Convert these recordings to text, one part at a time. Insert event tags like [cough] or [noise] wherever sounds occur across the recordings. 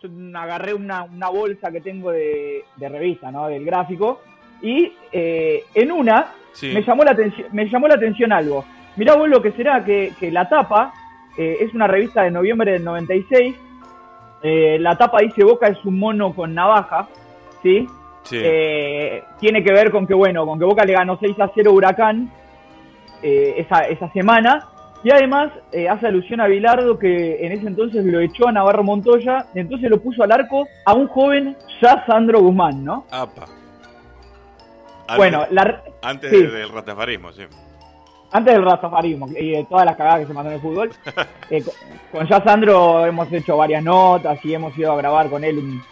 yo agarré una, una bolsa que tengo de, de revista, ¿no? Del gráfico. Y eh, en una Sí. me, llamó la atención, me llamó la atención algo. Mirá vos lo que será que, que la tapa eh, es una revista de noviembre del 96. Eh, la tapa dice Boca es un mono con navaja, ¿sí? Sí. Eh, tiene que ver con que, bueno, con que Boca le ganó 6 a 0 Huracán eh, esa, esa semana. Y además eh, hace alusión a Bilardo que en ese entonces lo echó a Navarro Montoya, entonces lo puso al arco a un joven ya Sandro Guzmán, ¿no? Apa. Antes- bueno, la, Antes sí. del ratafarismo, sí. antes del rastafarismo y de todas las cagadas que se mandó en el fútbol, [laughs] eh, con, con ya Sandro hemos hecho varias notas y hemos ido a grabar con él un-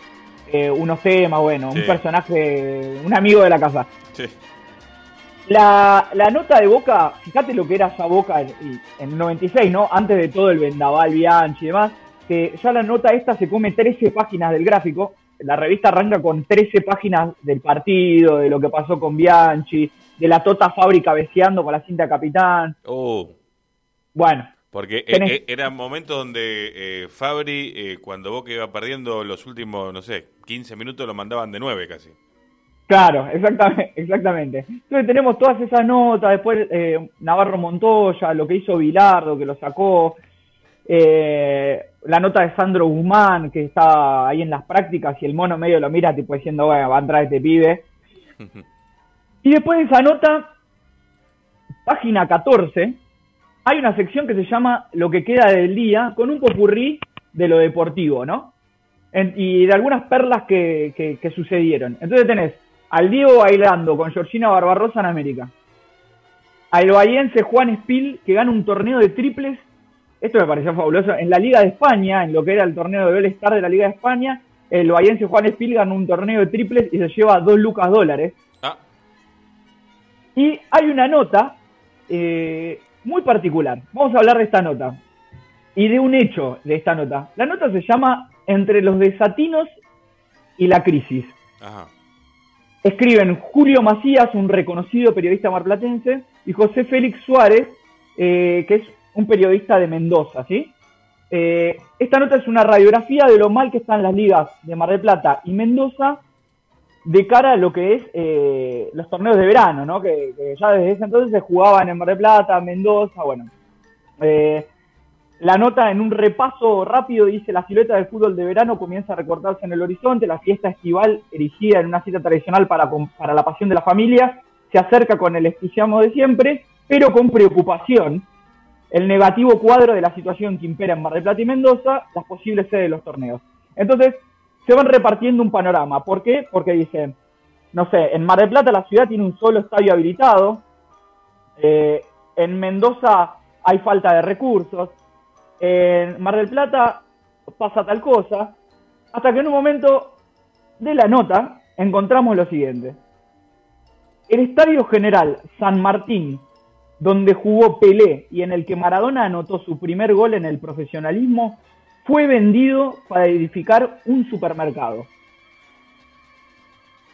eh, unos temas, bueno, Sí. un personaje, un amigo de la casa. Sí. La, la nota de Boca, fíjate lo que era ya Boca en, en el 96, ¿no? Antes de todo el vendaval, Bianchi y demás, que ya la nota esta se come 13 páginas del gráfico. La revista arranca con 13 páginas del partido, de lo que pasó con Bianchi, de la Tota Fábrica cabeceando con la cinta capitán. Oh, Bueno, porque eh, Tenés- eh, eran momentos donde eh, Fabri, eh, cuando Boca iba perdiendo los últimos, no sé, 15 minutos, lo mandaban de 9 casi. Claro, exactamente, [laughs] exactamente. Entonces tenemos todas esas notas, después eh, Navarro Montoya, lo que hizo Bilardo, que lo sacó, eh, la nota de Sandro Guzmán, que está ahí en las prácticas y el mono medio lo mira tipo diciendo, bueno, va a entrar este pibe. [laughs] Y después de esa nota, página 14, hay una sección que se llama Lo que queda del día, con un popurrí de lo deportivo, ¿no? En- y de algunas perlas que, que- que sucedieron. Entonces tenés al Diego bailando con Georgina Barbarosa en América. Al bahiense Juan Espil, que gana un torneo de triples. Esto me pareció fabuloso. En la Liga de España, en lo que era el torneo de Bell Star de la Liga de España, el bahiense Juan Espil ganó un torneo de triples y se lleva dos lucas dólares. Ah, Y hay una nota eh, muy particular. Vamos a hablar de esta nota. Y de un hecho de esta nota. La nota se llama Entre los desatinos y la crisis. ajá. Escriben Julio Macías, un reconocido periodista marplatense, y José Félix Suárez, eh, que es un periodista de Mendoza, ¿sí? Eh, esta nota es una radiografía de lo mal que están las ligas de Mar del Plata y Mendoza de cara a lo que es eh, los torneos de verano, ¿no? Que, ya desde ese entonces se jugaban en Mar del Plata, Mendoza, bueno. La nota en un repaso rápido dice la silueta del fútbol de verano comienza a recortarse en el horizonte, la fiesta estival erigida en una cita tradicional para, para la pasión de la familia se acerca con el entusiasmo de siempre, pero con preocupación el negativo cuadro de la situación que impera en Mar del Plata y Mendoza, las posibles sedes de los torneos. Entonces, se van repartiendo un panorama. ¿Por qué? Porque dicen, no sé, en Mar del Plata la ciudad tiene un solo estadio habilitado, eh, en Mendoza hay falta de recursos, en Mar del Plata pasa tal cosa, hasta que en un momento de la nota encontramos lo siguiente. El Estadio General San Martín, donde jugó Pelé y en el que Maradona anotó su primer gol en el profesionalismo, fue vendido para edificar un supermercado.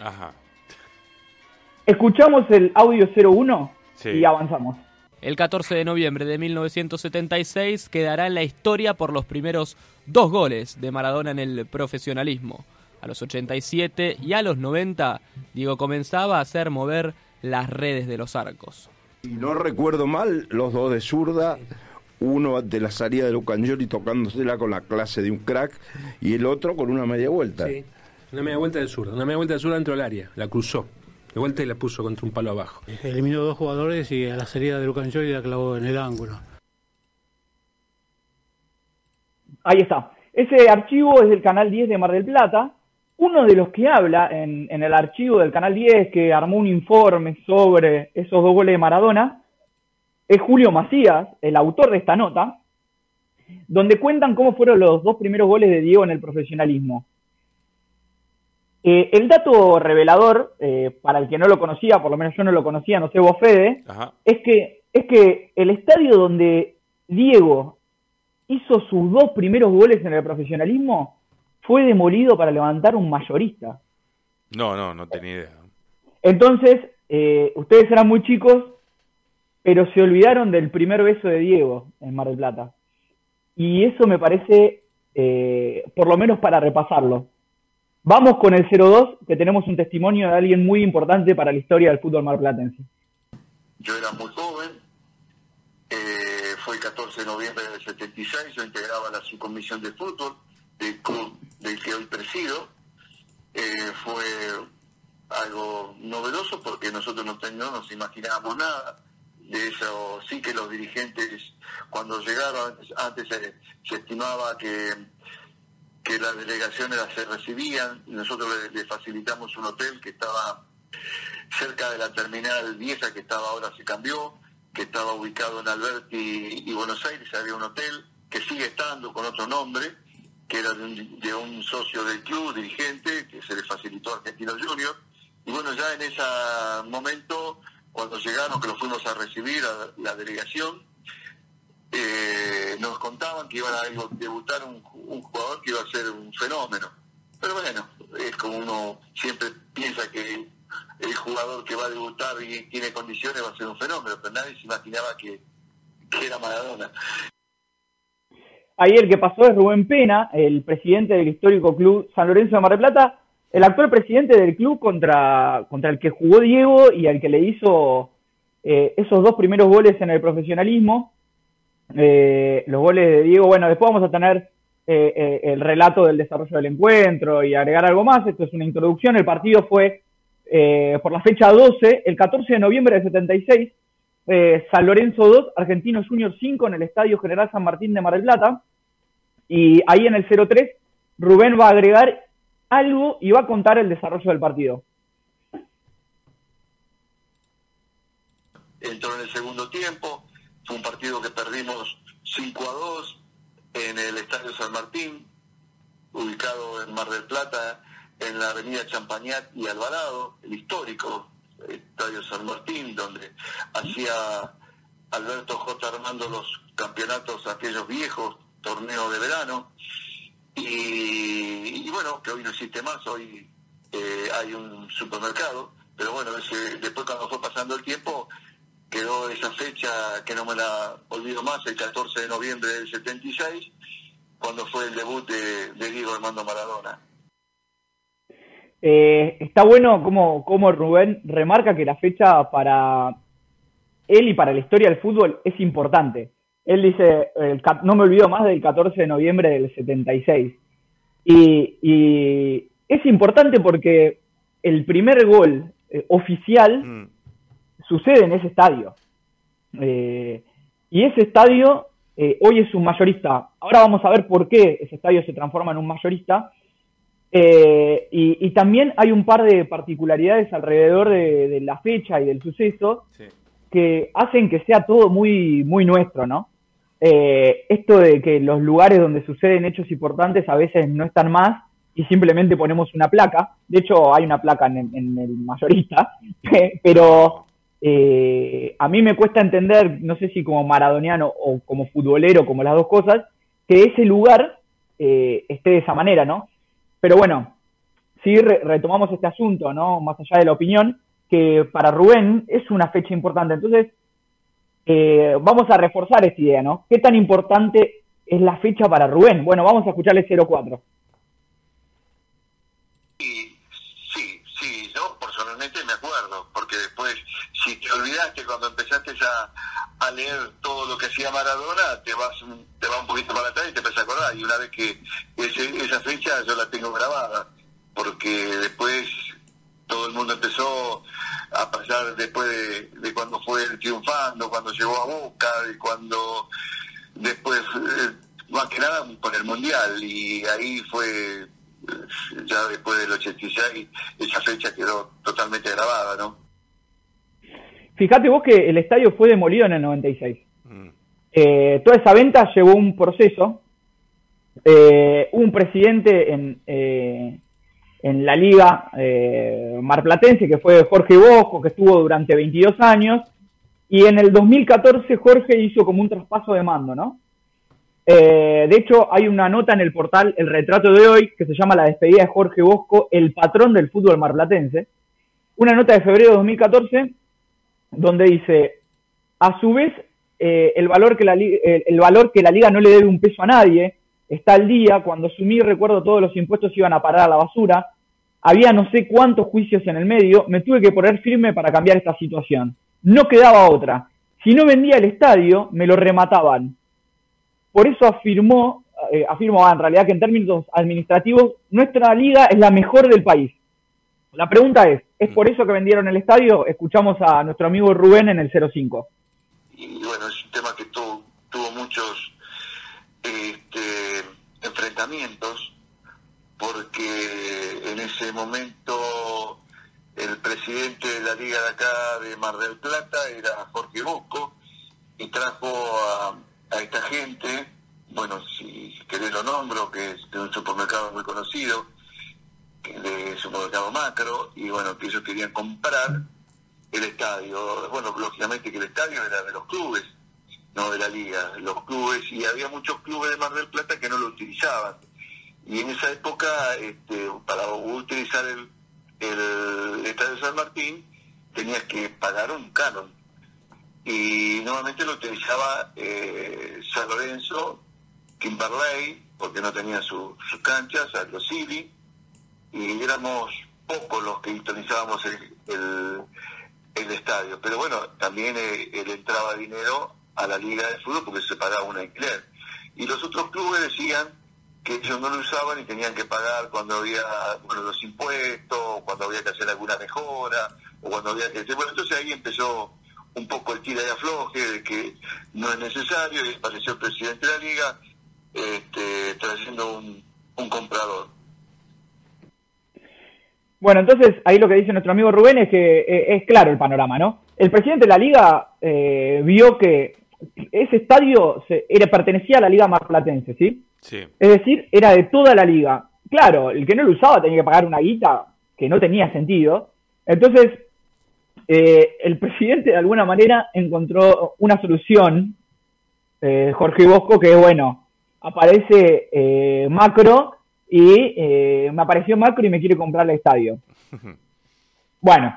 Ajá. Escuchamos el audio 01 Sí. y avanzamos. El 14 de noviembre de 1976 quedará en la historia por los primeros dos goles de Maradona en el profesionalismo. A los 87 y a los 90, Diego comenzaba a hacer mover las redes de los arcos. Y no recuerdo mal, los dos de zurda, uno de la salida de Lucangioli tocándosela con la clase de un crack y el otro con una media vuelta. Sí. Una media vuelta del sur, una media vuelta del sur dentro del área, la cruzó. De vuelta y la puso contra un palo abajo. Eliminó dos jugadores y a la salida de Lucan Joy la clavó en el ángulo. Ahí está. Ese archivo es del Canal 10 de Mar del Plata. Uno de los que habla en, en el archivo del Canal 10, que armó un informe sobre esos dos goles de Maradona, es Julio Macías, el autor de esta nota, donde cuentan cómo fueron los dos primeros goles de Diego en el profesionalismo. Eh, el dato revelador, eh, para el que no lo conocía, por lo menos yo no lo conocía, no sé vos Fede, Ajá. es que, es que el estadio donde Diego hizo sus dos primeros goles en el profesionalismo fue demolido para levantar un mayorista. No, no, no tenía idea. Entonces, eh, ustedes eran muy chicos, pero se olvidaron del primer beso de Diego en Mar del Plata. Y eso me parece por lo menos para repasarlo. Vamos con el 02, que tenemos un testimonio de alguien muy importante para la historia del fútbol marplatense. Yo era muy joven, eh, fue el 14 de noviembre del 76, yo integraba la subcomisión de fútbol del club del que hoy presido. Eh, fue algo novedoso porque nosotros no, no nos imaginábamos nada de eso. Sí que los dirigentes, cuando llegaron, antes se, se estimaba que, que las delegaciones las recibían, nosotros le, le facilitamos un hotel que estaba cerca de la terminal vieja que estaba ahora se cambió, que estaba ubicado en Alberti y Buenos Aires, había un hotel que sigue estando con otro nombre, que era de un, de un socio del club, dirigente, que se le facilitó a Argentino Junior. Y bueno, ya en ese momento, cuando llegaron, que lo fuimos a recibir a la delegación, eh, nos contaban que iban a debutar un, jugador que iba a ser un fenómeno. Pero bueno, es como uno siempre piensa que el jugador que va a debutar y tiene condiciones va a ser un fenómeno, pero nadie se imaginaba que, era Maradona. Ahí el que pasó es Rubén Pena, el presidente del histórico club San Lorenzo de Mar del Plata, el actual presidente del club contra, contra el que jugó Diego y al que le hizo eh, esos dos primeros goles en el profesionalismo. Eh, los goles de Diego, bueno, después vamos a tener eh, eh, el relato del desarrollo del encuentro y agregar algo más. Esto es una introducción. El partido fue eh, por la fecha 12, el 14 de noviembre del 76, eh, San Lorenzo 2, Argentinos Junior 5 en el Estadio General San Martín de Mar del Plata. Y ahí en el 03, Rubén va a agregar algo y va a contar el desarrollo del partido. Entró en el segundo tiempo, fue un partido que perdimos 5 a 2 en el Estadio San Martín, ubicado en Mar del Plata, en la avenida Champañat y Alvarado, el histórico Estadio San Martín, donde hacía Alberto J. Armando los campeonatos, aquellos viejos torneos de verano. Y, bueno, que hoy no existe más, hoy eh, hay un supermercado, pero bueno, ese, después cuando fue pasando el tiempo, quedó esa fecha que no me la olvido más, el 14 de noviembre del 76, cuando fue el debut de, de Diego Armando Maradona. Eh, está bueno como, como Rubén remarca que la fecha para él y para la historia del fútbol es importante. Él dice, el, no me olvido más del 14 de noviembre del 76. Y, y es importante porque el primer gol eh, oficial mm. Sucede en ese estadio. Eh, y ese estadio eh, hoy es un mayorista. Ahora vamos a ver por qué ese estadio se transforma en un mayorista. Eh, y, y, también hay un par de particularidades alrededor de, de la fecha y del suceso sí. que hacen que sea todo muy, muy nuestro, ¿no? Eh, esto de que los lugares donde suceden hechos importantes a veces no están más y simplemente ponemos una placa. De hecho, hay una placa en, en el mayorista, [laughs] pero eh, a mí me cuesta entender, no sé si como maradoniano o como futbolero, como las dos cosas, que ese lugar eh, esté de esa manera, ¿no? Pero bueno, sí re retomamos este asunto, ¿no? Más allá de la opinión, que para Rubén es una fecha importante. Entonces, eh, vamos a reforzar esta idea, ¿no? ¿Qué tan importante es la fecha para Rubén? Bueno, vamos a escucharle 04. Sí, sí, sí, yo personalmente me acuerdo, porque después, si te olvidaste cuando empezaste a, leer todo lo que hacía Maradona, te vas te va un poquito para atrás y te empiezas a acordar. Y una vez que ese, esa fecha yo la tengo grabada, porque después todo el mundo empezó a pasar después de, cuando fue triunfando, cuando llegó a Boca, y cuando después, eh, más que nada con el Mundial, y ahí fue, ya después del 86, esa fecha quedó totalmente grabada, ¿no? Fíjate vos que el estadio fue demolido en el 96. Mm. Eh, toda esa venta llevó un proceso. Eh, un presidente en, eh, en la liga eh, marplatense, que fue Jorge Bosco, que estuvo durante 22 años, y en el 2014 Jorge hizo como un traspaso de mando, ¿no? Eh, de hecho, hay una nota en el portal El Retrato de Hoy, que se llama La despedida de Jorge Bosco, el patrón del fútbol marplatense, una nota de febrero de 2014, donde dice, a su vez, eh, el, valor que la, valor que la liga no le debe un peso a nadie, está al día. Cuando asumí, recuerdo, todos los impuestos iban a parar a la basura. Había no sé cuántos juicios en el medio. Me tuve que poner firme para cambiar esta situación. No quedaba otra. Si no vendía el estadio, me lo remataban. Por eso afirmó, eh, afirmó en realidad que en términos administrativos, nuestra liga es la mejor del país. La pregunta es, ¿es por eso que vendieron el estadio? Escuchamos a nuestro amigo Rubén en el 05. y bueno, es un tema que tuvo, tuvo muchos este, enfrentamientos, porque en ese momento el presidente de la liga de acá de Mar del Plata era Jorge Bosco y trajo a, a esta gente, bueno, si querés lo nombro, que es de un supermercado muy conocido, de supermercado macro, y bueno, que ellos querían comprar el estadio. Bueno, lógicamente que el estadio era de los clubes, no de la liga, los clubes, y había muchos clubes de Mar del Plata que no lo utilizaban. Y en esa época, este, para utilizar el, el estadio San Martín, tenías que pagar un canon. Y normalmente lo utilizaba eh, San Lorenzo, Kimberley, porque no tenía su- sus canchas, Aldo City, y éramos pocos los que utilizábamos el, el, estadio. Pero bueno, también eh, él entraba dinero a la liga de fútbol porque se pagaba un alquiler. Y los otros clubes decían que ellos no lo usaban y tenían que pagar cuando había bueno, los impuestos, cuando había que hacer alguna mejora, o cuando había que. Bueno, entonces ahí empezó un poco el tira y afloje de que no es necesario y apareció el presidente de la liga este, trayendo un, un comprador. Bueno, entonces ahí lo que dice nuestro amigo Rubén es que eh, es claro el panorama, ¿no? El presidente de la liga eh, vio que ese estadio se- era, pertenecía a la liga marplatense, ¿sí? Sí. Es decir, era de toda la liga. Claro, el que no lo usaba tenía que pagar una guita que no tenía sentido. Entonces, eh, el presidente de alguna manera encontró una solución, eh, Jorge Bosco, que bueno, aparece eh, macro y eh, me apareció macro y me quiere comprar el estadio. [laughs] Bueno,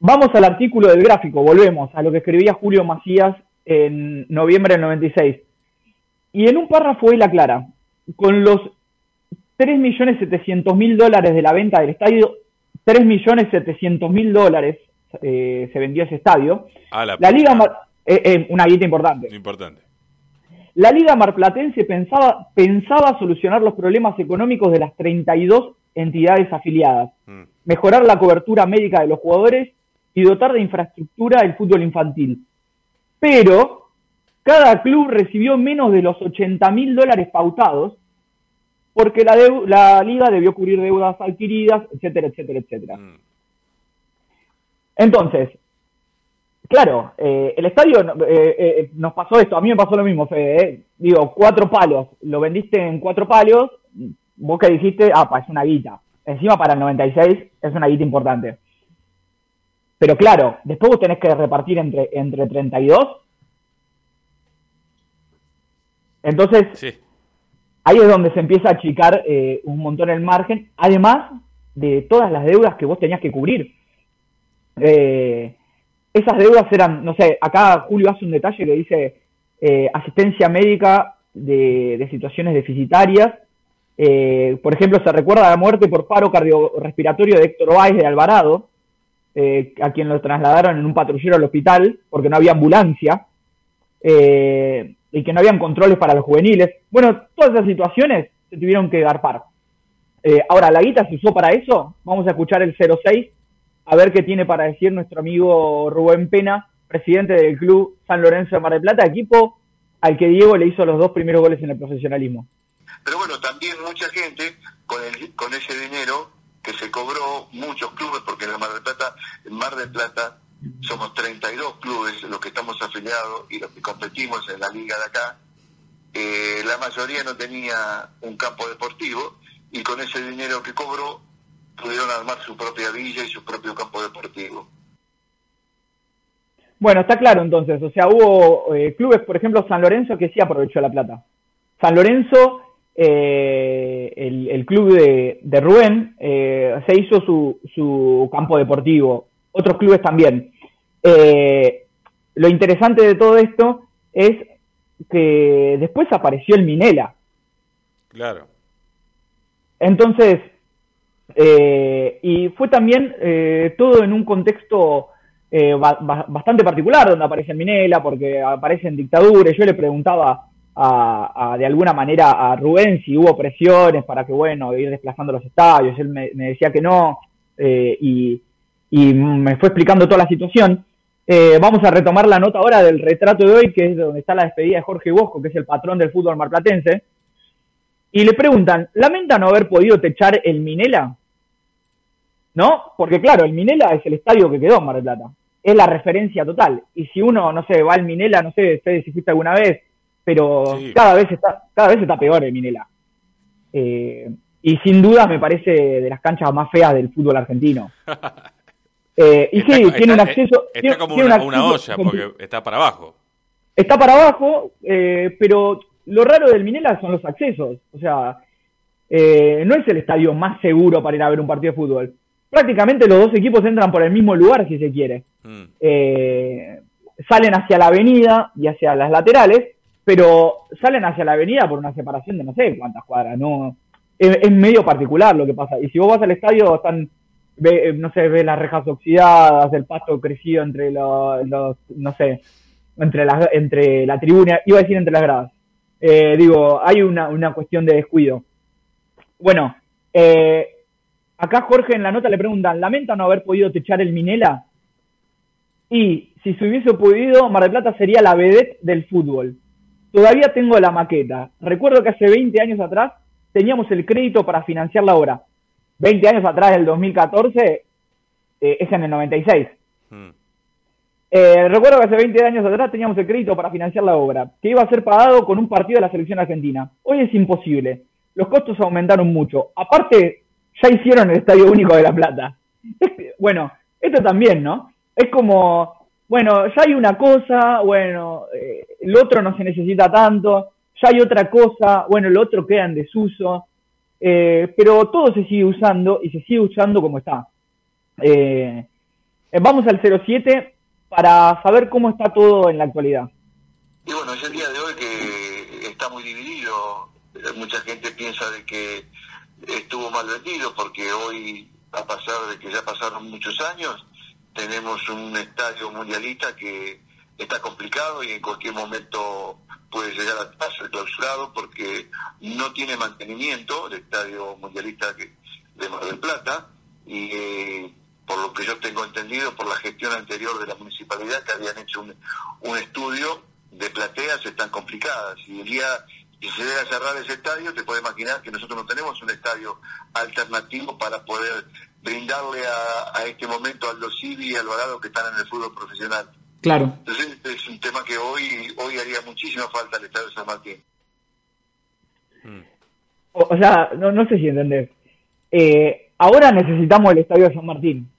vamos al artículo del gráfico, volvemos a lo que escribía Julio Macías en noviembre del 96. Y en un párrafo él aclara, con los 3.700.000 dólares de la venta del estadio, 3.700.000 dólares eh, se vendió ese estadio. La, La Liga, eh, eh, una guita importante. Importante. La Liga Marplatense pensaba, pensaba solucionar los problemas económicos de las 32 entidades afiliadas, Mm. mejorar la cobertura médica de los jugadores y dotar de infraestructura el fútbol infantil. Pero cada club recibió menos de los 80 mil dólares pautados porque la liga debió cubrir deudas adquiridas, etcétera, etcétera, etcétera. Mm. Entonces, claro, eh, el estadio eh, eh, nos pasó esto, a mí me pasó lo mismo, Fede, eh. digo, cuatro palos, lo vendiste en cuatro palos, vos que dijiste, ah, pa, es una guita. Encima para el 96 es una guita importante. Pero claro, después vos tenés que repartir entre, entre 32. Entonces, Sí. ahí es donde se empieza a achicar eh, un montón el margen, además de todas las deudas que vos tenías que cubrir. Eh, esas deudas eran, no sé, acá Julio hace un detalle que dice eh, asistencia médica de, situaciones deficitarias. Eh, por ejemplo, se recuerda la muerte por paro cardiorrespiratorio de Héctor Báez de Alvarado, eh, a quien lo trasladaron en un patrullero al hospital porque no había ambulancia y que no habían controles para los juveniles. Bueno, todas esas situaciones se tuvieron que garpar. Ahora, ¿la guita se usó para eso? Vamos a escuchar el 06, a ver qué tiene para decir nuestro amigo Rubén Pena, presidente del club San Lorenzo de Mar del Plata, equipo al que Diego le hizo los dos primeros goles en el profesionalismo. Pero bueno, también mucha gente con, el, con ese dinero que se cobró, muchos clubes, porque en Mar del Plata, en Mar del Plata somos 32 clubes los que estamos afiliados y los que competimos en la liga de acá. Eh, la mayoría no tenía un campo deportivo y con ese dinero que cobró pudieron armar su propia villa y su propio campo deportivo. Bueno, está claro entonces, o sea, hubo eh, clubes, por ejemplo, San Lorenzo, que sí aprovechó la plata. San Lorenzo, eh, el, el club de, de Rubén, eh, se hizo su, su campo deportivo, otros clubes también. Eh, lo interesante de todo esto es que después apareció el Minela. Claro. Entonces, eh, y fue también eh, todo en un contexto eh, ba- ba- bastante particular, donde aparece Minela, porque aparecen dictaduras. Yo le preguntaba a, de alguna manera a Rubén si hubo presiones para que, bueno, ir desplazando los estadios. Él me, me decía que no, eh, y, y me fue explicando toda la situación. Eh, vamos a retomar la nota ahora del retrato de hoy, que es donde está la despedida de Jorge Bosco, que es el patrón del fútbol marplatense. Y le preguntan, ¿lamenta no haber podido techar el Minela? ¿No? Porque claro, el Minela es el estadio que quedó en Mar del Plata. Es la referencia total. Y si uno, no sé, va al Minela, no sé, si fuiste alguna vez, pero Sí. cada vez está cada vez está peor el Minela. Eh, y sin duda me parece de las canchas más feas del fútbol argentino. [laughs] Eh, y Está sí, tiene un acceso... Está tiene- como tiene un una, olla, porque está para abajo. está para abajo, eh, pero lo raro del Minela son los accesos. O sea, eh, no es el estadio más seguro para ir a ver un partido de fútbol. Prácticamente los dos equipos entran por el mismo lugar, si se quiere. Mm. Eh, salen hacia la avenida y hacia las laterales, pero salen hacia la avenida por una separación de no sé cuántas cuadras. No, es, es medio particular lo que pasa. Y si vos vas al estadio, están, ve- eh, no sé, ves las rejas oxidadas, el pasto crecido entre los, los- no sé, entre la, entre la tribuna, iba a decir entre las gradas. Eh, digo, hay una, una cuestión de descuido. Bueno, eh, acá Jorge en la nota le preguntan, ¿lamenta no haber podido techar el Minela? Y si se hubiese podido, Mar del Plata sería la vedette del fútbol. Todavía tengo la maqueta. Recuerdo que hace 20 años atrás teníamos el crédito para financiar la obra. 20 años atrás, del 2014, eh, es en el 96. Mm. Eh, recuerdo que hace 20 años atrás teníamos el crédito para financiar la obra, que iba a ser pagado con un partido de la selección argentina. Hoy es imposible. Los costos aumentaron mucho. Aparte, ya hicieron el Estadio Único de La Plata. Bueno, esto también, ¿no? Es como, bueno, ya hay una cosa, bueno, eh, el otro no se necesita tanto, ya hay otra cosa, bueno, el otro queda en desuso, eh, pero todo se sigue usando y se sigue usando como está. Vamos al 07 para saber cómo está todo en la actualidad. Y bueno, es el día de hoy que está muy dividido. Mucha gente piensa de que estuvo mal vendido porque hoy, a pasar de que ya pasaron muchos años, tenemos un estadio mundialista que está complicado y en cualquier momento puede llegar a ser clausurado porque no tiene mantenimiento el estadio mundialista de Mar del Plata y eh, por lo que yo tengo entendido por la gestión anterior de la municipalidad que habían hecho un, un estudio de plateas están complicadas y el día que se llega a cerrar ese estadio te puedes imaginar que nosotros no tenemos un estadio alternativo para poder brindarle a, a este momento al Civi y al Alvarado que están en el fútbol profesional. Claro. Entonces es un tema que hoy hoy haría muchísima falta al Estadio San Martín. O, o sea, no, no sé si entendés. Eh, ahora necesitamos el estadio de San Martín,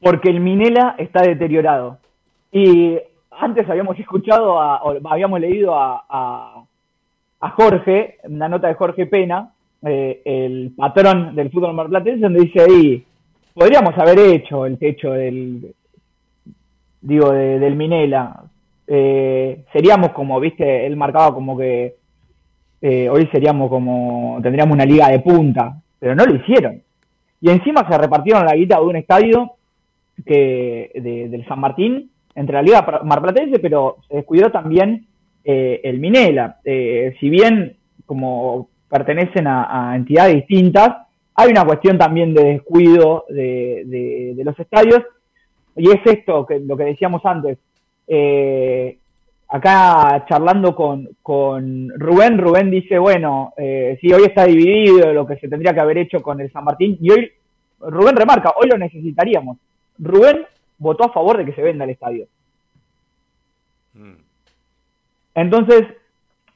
porque el Minela está deteriorado. Y antes habíamos escuchado, a- o habíamos leído a, Jorge, una nota de Jorge Pena, eh, el patrón del fútbol marplatense, donde dice ahí, podríamos haber hecho el techo del, digo, de- del Minela. Eh, seríamos como, viste, él marcaba como que eh, hoy seríamos como, tendríamos una liga de punta, pero no lo hicieron. Y encima se repartieron la guita de un estadio que de- del San Martín entre la liga marplatense, pero se descuidó también eh, el Minela. Eh, si bien como pertenecen a, entidades distintas, hay una cuestión también de descuido de, de- los estadios, y es esto que lo que decíamos antes. Eh, acá charlando con, con Rubén, Rubén dice, bueno, eh, hoy está dividido lo que se tendría que haber hecho con el San Martín, y hoy, Rubén remarca, hoy lo necesitaríamos. Rubén votó a favor de que se venda el estadio. Mm. Entonces,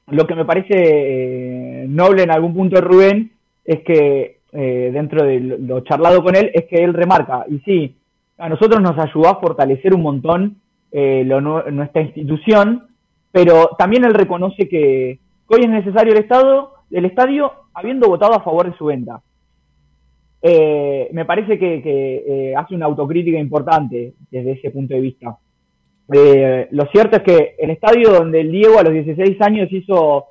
lo que me parece eh, noble en algún punto de Rubén es que, eh, dentro de lo, charlado con él, es que él remarca, y sí, a nosotros nos ayudó a fortalecer un montón eh, lo nuestra institución, pero también él reconoce que, que hoy es necesario el Estado, el estadio habiendo votado a favor de su venta. Eh, me parece que, que, eh, hace una autocrítica importante desde ese punto de vista. Eh, lo cierto es que el estadio donde el Diego a los 16 años hizo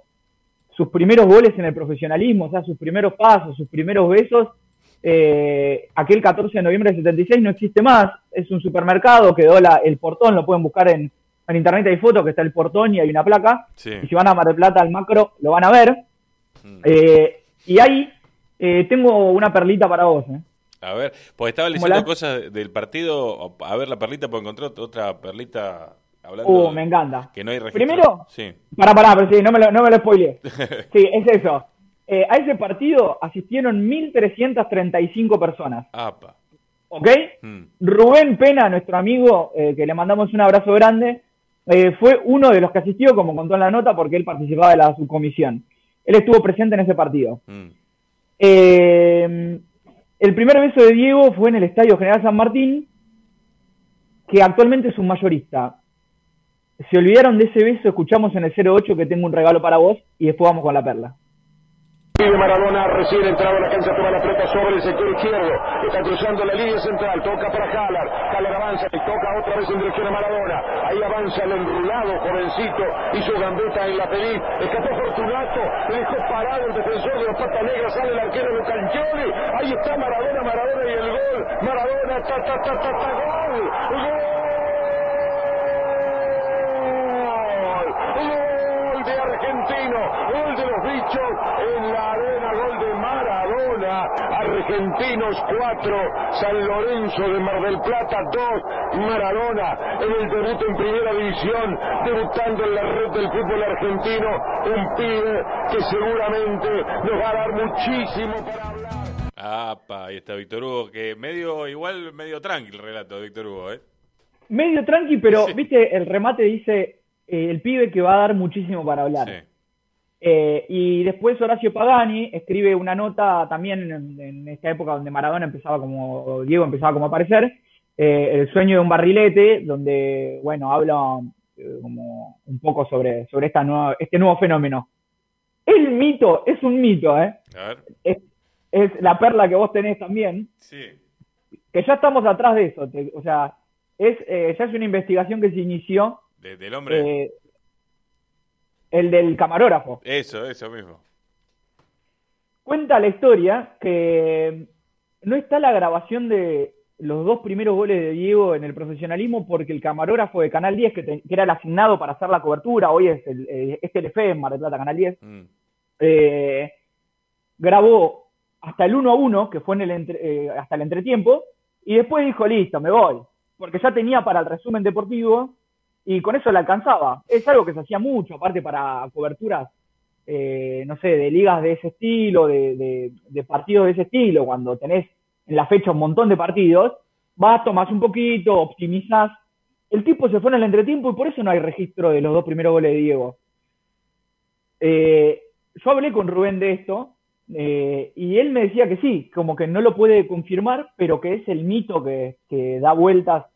sus primeros goles en el profesionalismo, o sea, sus primeros pasos, sus primeros besos, eh, aquel 14 de noviembre del 76 no existe más, es un supermercado, quedó la, el portón, lo pueden buscar en, en internet, hay fotos que está el portón y hay una placa, Sí. y si van a Mar del Plata al macro lo van a ver, Mm. Eh, y ahí eh, tengo una perlita para vos. ¿eh? A ver, pues estaba leyendo la- cosas del partido. A ver la perlita, porque encontré otra perlita hablando. Uh, me encanta. Que no hay registro. Primero, Sí. Para, para, pero sí, no me lo, no me lo spoileé. [laughs] Sí, es eso. Eh, a ese partido asistieron 1.335 personas. Apa. ¿Ok? Mm. Rubén Pena, nuestro amigo, eh, que le mandamos un abrazo grande, eh, fue uno de los que asistió, como contó en la nota, porque él participaba de la subcomisión. Él estuvo presente en ese partido. Mm. Eh, el primer beso de Diego fue en el Estadio General San Martín, que actualmente es un mayorista. Se olvidaron de ese beso, escuchamos en el 08 que tengo un regalo para vos y después vamos con la perla. Pide Maradona recién entrado a la cancha, toma la pelota sobre el sector izquierdo, está cruzando la línea central, toca para Haller, Haller avanza y toca otra vez en dirección a Maradona, ahí avanza el enrulado jovencito, hizo gambeta en la pelín, escapó Fortunato, le dejó parado el defensor de los patas negras, sale el arquero de Cancioli, ahí está Maradona, Maradona y el gol, Maradona, ta ta ta ta ta, gol, gol. Argentino, gol de los bichos en la arena, gol de Maradona. Argentinos 4, San Lorenzo de Mar del Plata 2, Maradona en el debut en primera división, debutando en la red del fútbol argentino. Un pibe que seguramente nos va a dar muchísimo para hablar. Apa, ahí está Víctor Hugo, que medio, igual medio tranquilo el relato de Víctor Hugo, ¿eh? Medio tranqui, pero Sí. viste, el remate dice eh, el pibe que va a dar muchísimo para hablar. Sí. Eh, y después Horacio Pagani escribe una nota también en, en esta época donde Maradona empezaba como, Diego empezaba como a aparecer, eh, El sueño de un barrilete, donde, bueno, habla como un poco sobre, sobre esta nueva, este nuevo fenómeno. El mito, es un mito, ¿eh? A ver. Es, es la perla que vos tenés también, Sí. que ya estamos atrás de eso, te- o sea, es, ya es una investigación que se inició, De- del hombre. eh, el del camarógrafo. Eso, eso mismo. Cuenta la historia que no está la grabación de los dos primeros goles de Diego en el profesionalismo porque el camarógrafo de Canal 10, que, te- que era el asignado para hacer la cobertura, hoy es el, eh, es Telefe en Mar del Plata, Canal 10, Mm. eh, grabó hasta el 1 a 1, que fue en el entre- eh, hasta el entretiempo, y después dijo, listo, me voy, porque ya tenía para el resumen deportivo y con eso le alcanzaba. Es algo que se hacía mucho, aparte para coberturas, eh, no sé, de ligas de ese estilo, de, partidos de ese estilo, cuando tenés en la fecha un montón de partidos, vas, tomás un poquito, optimizás. El tipo se fue en el entretiempo y por eso no hay registro de los dos primeros goles de Diego. Eh, yo hablé con Rubén de esto eh, y él me decía que sí, como que no lo puede confirmar, pero que es el mito que da vueltas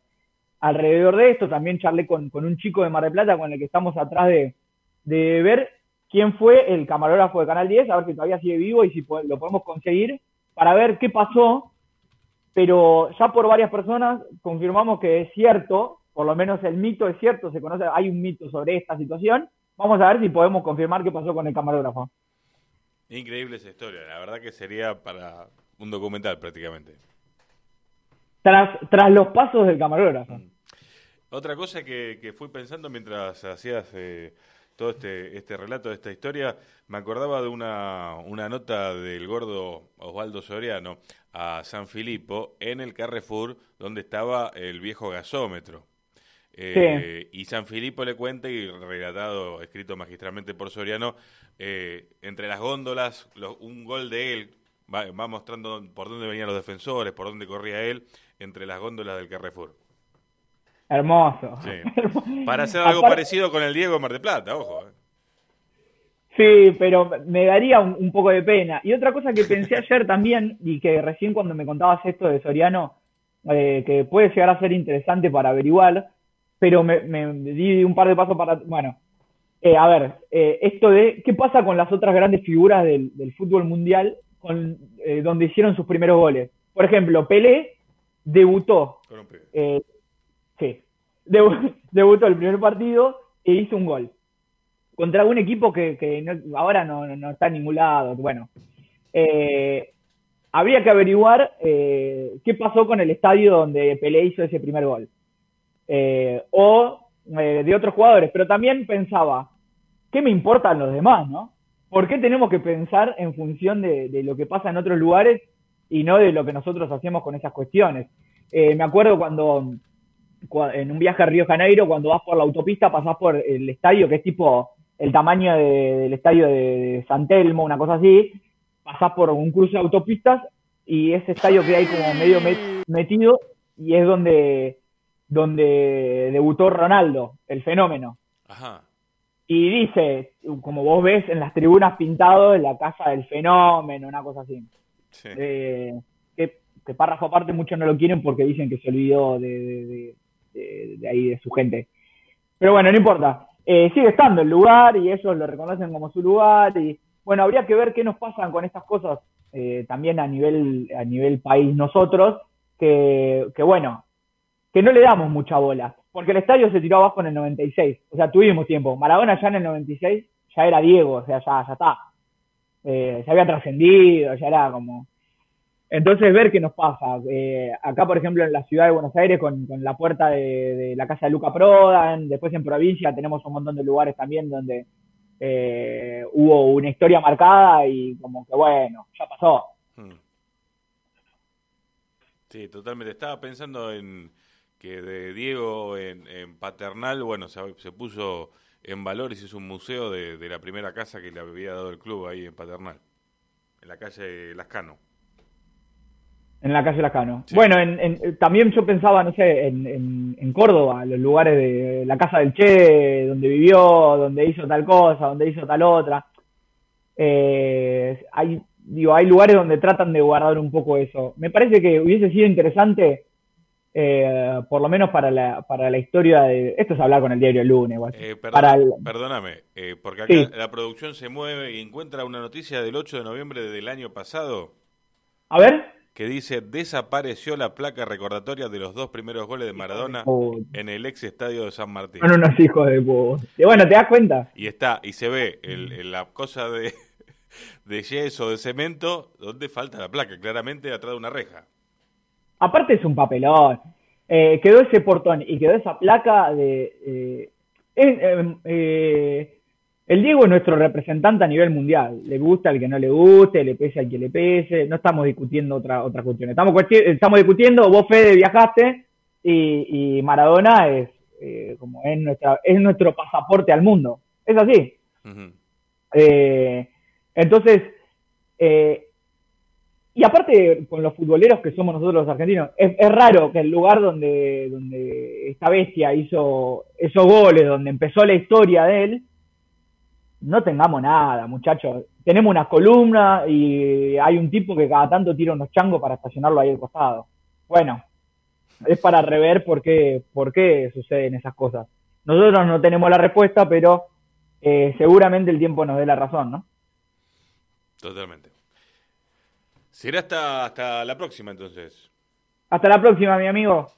alrededor de esto. También charlé con, con un chico de Mar del Plata con el que estamos atrás de, de ver quién fue el camarógrafo de Canal 10, a ver si todavía sigue vivo y si lo podemos conseguir para ver qué pasó. Pero ya por varias personas confirmamos que es cierto, por lo menos el mito es cierto, se conoce, hay un mito sobre esta situación. Vamos a ver si podemos confirmar qué pasó con el camarógrafo. Increíble esa historia. La verdad que sería para un documental prácticamente. Tras, tras los pasos del camarógrafo. Otra cosa que, que fui pensando mientras hacías eh, todo este, este relato de esta historia, me acordaba de una, una nota del gordo Osvaldo Soriano a San Filipo en el Carrefour donde estaba el viejo gasómetro. Eh, Y San Filipo le cuenta, y relatado, escrito magistralmente por Soriano, eh, entre las góndolas, un gol de él, va, va mostrando por dónde venían los defensores, por dónde corría él, entre las góndolas del Carrefour. Hermoso. Sí. [laughs] Para hacer algo Aparte- parecido con el Diego Mar del Plata, ojo. eh. Sí, pero me daría un, un poco de pena. Y otra cosa que pensé [laughs] ayer también, y que recién cuando me contabas esto de Soriano, eh, que puede llegar a ser interesante para averiguar, pero me, me di un par de pasos para... Bueno, eh, a ver, eh, esto de qué pasa con las otras grandes figuras del, del fútbol mundial con, eh, donde hicieron sus primeros goles. Por ejemplo, Pelé debutó, Con un pibe. eh, sí, debu- [laughs] debutó el primer partido e hizo un gol. contra un equipo que, que no- ahora no, no está en ningún lado. Bueno, eh, habría que averiguar eh, qué pasó con el estadio donde Pelé hizo ese primer gol. Eh, o eh, de otros jugadores, pero también pensaba, ¿qué me importan los demás, no? ¿Por qué tenemos que pensar en función de, de lo que pasa en otros lugares y no de lo que nosotros hacemos con esas cuestiones? Eh, me acuerdo cuando, cua- en un viaje a Río Janeiro, cuando vas por la autopista, pasás por el estadio, que es tipo el tamaño de- del estadio de, San Telmo, una cosa así, pasás por un cruce de autopistas y ese estadio que hay como medio met- metido y es donde, donde debutó Ronaldo, el fenómeno. Ajá. Y dice, como vos ves en las tribunas pintado, en la casa del fenómeno, una cosa así. Eh, que, que párrafo aparte muchos no lo quieren porque dicen que se olvidó de ahí, de su gente. Pero bueno, no importa. Eh, sigue estando el lugar y ellos lo reconocen como su lugar. Y bueno, habría que ver qué nos pasan con estas cosas eh, también a nivel, a nivel país nosotros, que, que bueno, que no le damos mucha bola. Porque el estadio se tiró abajo en el 96. O sea, tuvimos tiempo. Maradona ya en el 96 ya era Diego, o sea, ya, ya está. Eh, ya había trascendido, ya era como... Entonces, ver qué nos pasa. Eh, acá, por ejemplo, en la ciudad de Buenos Aires, con, con la puerta de, de la casa de Luca Prodan, después en provincia tenemos un montón de lugares también donde eh, hubo una historia marcada y como que, bueno, ya pasó. Mm. Sí, totalmente. Estaba pensando en que de Diego en, en Paternal, bueno, se, se puso en valor y se hizo un museo de, de la primera casa que le había dado el club ahí en Paternal, en la calle Lascano. En la calle Lascano. Sí. Bueno, en, en- también yo pensaba, no sé, en, en, en Córdoba, los lugares de la casa del Che, donde vivió, donde hizo tal cosa, donde hizo tal otra. Eh, hay, digo, hay lugares donde tratan de guardar un poco eso. Me parece que hubiese sido interesante, eh, por lo menos para la, para la historia de... Esto es hablar con el diario el lunes. Eh, perdón- Para el- Perdóname, eh, porque acá Sí. la producción se mueve y encuentra una noticia del 8 de noviembre del año pasado A ver. que dice desapareció la placa recordatoria de los dos primeros goles de Maradona Oh, en el ex estadio de San Martín. son unos hijos de puta. Y bueno, ¿te das cuenta? Y está, y se ve el, el- la cosa de, [laughs] de yeso, de cemento, donde falta la placa, claramente atrás de una reja. Aparte es un papelón. Eh, quedó ese portón y quedó esa placa de... eh, es, eh, el Diego es nuestro representante a nivel mundial. Le gusta al que no le guste, le pese al que le pese. No estamos discutiendo otra, otra cuestión. Estamos, estamos discutiendo, vos Fede viajaste y, y Maradona es eh, como es, nuestra, es nuestro pasaporte al mundo. Es así. Eh, entonces, eh, y aparte con los futboleros que somos nosotros los argentinos, es, raro que el lugar donde, donde esta bestia hizo esos goles, donde empezó la historia de él, no tengamos nada, muchachos. Tenemos una columna y hay un tipo que cada tanto tira unos changos para estacionarlo ahí al costado. Bueno, es para rever por qué, por qué suceden esas cosas. Nosotros no tenemos la respuesta, pero eh, seguramente el tiempo nos dé la razón, ¿no? Totalmente. Será hasta, hasta la próxima entonces. Hasta la próxima, mi amigo.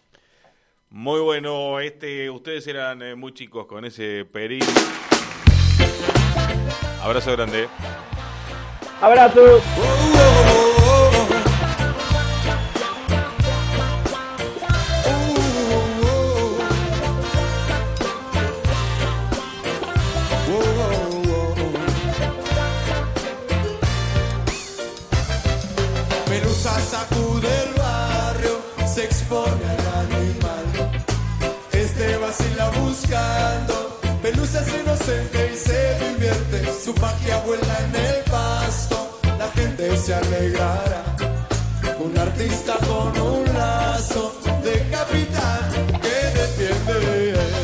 Muy bueno, este, ustedes eran eh, muy chicos con ese peril. Abrazo grande. Abrazo. Su magia vuela en el pasto, la gente se alegrará. Un artista con un lazo de capitán que defiende.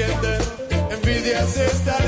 sienten envidias esta